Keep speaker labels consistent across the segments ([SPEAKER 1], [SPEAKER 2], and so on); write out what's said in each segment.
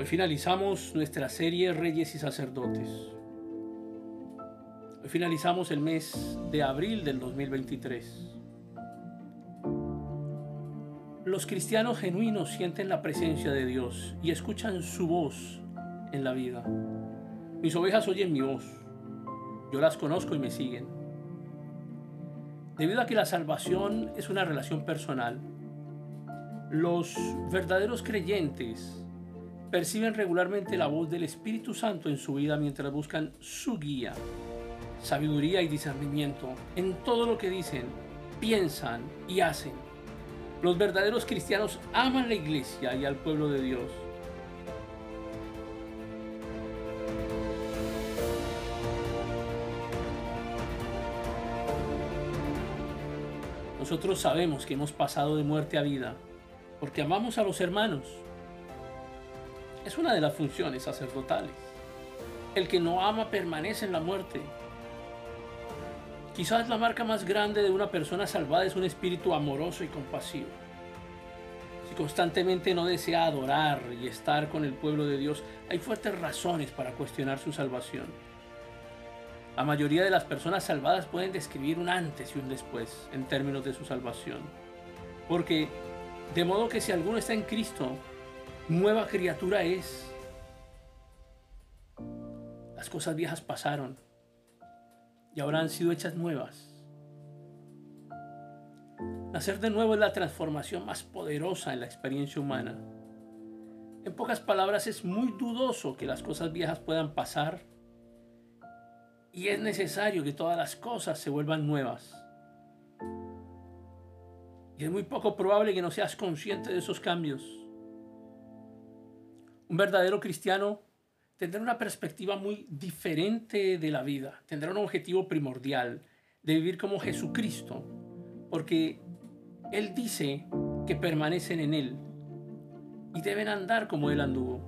[SPEAKER 1] Hoy finalizamos nuestra serie Reyes y Sacerdotes. Hoy finalizamos el mes de abril del 2023. Los cristianos genuinos sienten la presencia de Dios y escuchan su voz en la vida. Mis ovejas oyen mi voz. Yo las conozco y me siguen. Debido a que la salvación es una relación personal, los verdaderos creyentes perciben regularmente la voz del Espíritu Santo en su vida mientras buscan su guía, sabiduría y discernimiento en todo lo que dicen, piensan y hacen. Los verdaderos cristianos aman la iglesia y al pueblo de Dios. Nosotros sabemos que hemos pasado de muerte a vida porque amamos a los hermanos es una de las funciones sacerdotales. El que no ama permanece en la muerte. Quizás la marca más grande de una persona salvada es un espíritu amoroso y compasivo. Si constantemente no desea adorar y estar con el pueblo de Dios, hay fuertes razones para cuestionar su salvación. La mayoría de las personas salvadas pueden describir un antes y un después en términos de su salvación. Porque, de modo que si alguno está en Cristo, nueva criatura es. Las cosas viejas pasaron y ahora han sido hechas nuevas. Nacer de nuevo es la transformación más poderosa en la experiencia humana. En pocas palabras, es muy dudoso que las cosas viejas puedan pasar y es necesario que todas las cosas se vuelvan nuevas. Y es muy poco probable que no seas consciente de esos cambios. Un verdadero cristiano tendrá una perspectiva muy diferente de la vida, tendrá un objetivo primordial de vivir como Jesucristo, porque Él dice que permanecen en Él y deben andar como Él anduvo.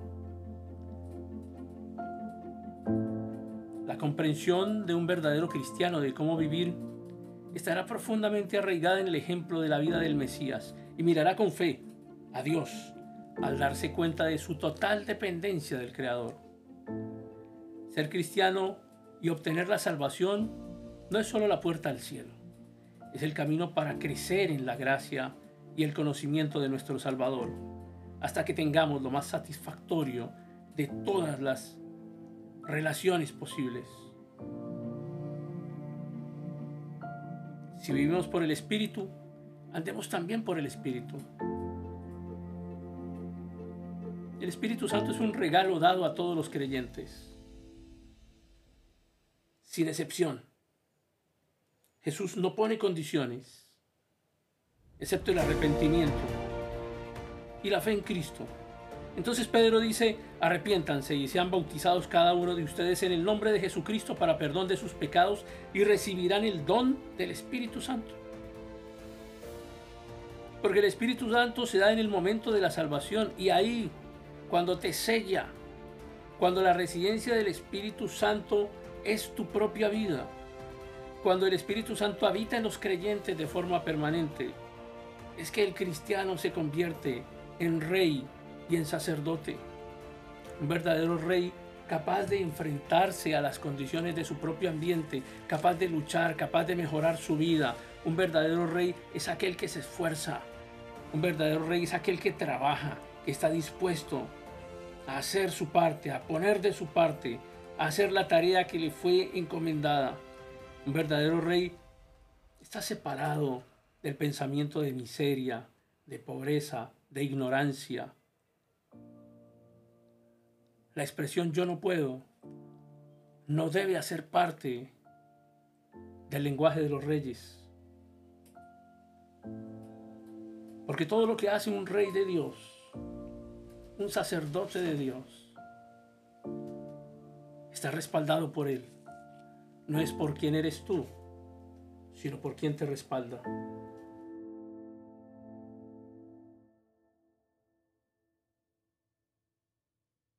[SPEAKER 1] La comprensión de un verdadero cristiano de cómo vivir estará profundamente arraigada en el ejemplo de la vida del Mesías y mirará con fe a Dios al darse cuenta de su total dependencia del Creador. Ser cristiano y obtener la salvación no es solo la puerta al cielo, es el camino para crecer en la gracia y el conocimiento de nuestro Salvador, hasta que tengamos lo más satisfactorio de todas las relaciones posibles. Si vivimos por el Espíritu, andemos también por el Espíritu. El Espíritu Santo es un regalo dado a todos los creyentes, sin excepción. Jesús no pone condiciones, excepto el arrepentimiento y la fe en Cristo. Entonces Pedro dice, arrepiéntanse y sean bautizados cada uno de ustedes en el nombre de Jesucristo para perdón de sus pecados y recibirán el don del Espíritu Santo. Porque el Espíritu Santo se da en el momento de la salvación y ahí cuando te sella, cuando la residencia del Espíritu Santo es tu propia vida, cuando el Espíritu Santo habita en los creyentes de forma permanente, es que el cristiano se convierte en rey y en sacerdote. Un verdadero rey capaz de enfrentarse a las condiciones de su propio ambiente, capaz de luchar, capaz de mejorar su vida. Un verdadero rey es aquel que se esfuerza. Un verdadero rey es aquel que trabaja, que está dispuesto a hacer su parte, a poner de su parte, a hacer la tarea que le fue encomendada. Un verdadero rey está separado del pensamiento de miseria, de pobreza, de ignorancia. La expresión yo no puedo no debe hacer parte del lenguaje de los reyes. Porque todo lo que hace un rey de Dios un sacerdote de Dios, está respaldado por Él. No es por quién eres tú, sino por quien te respalda.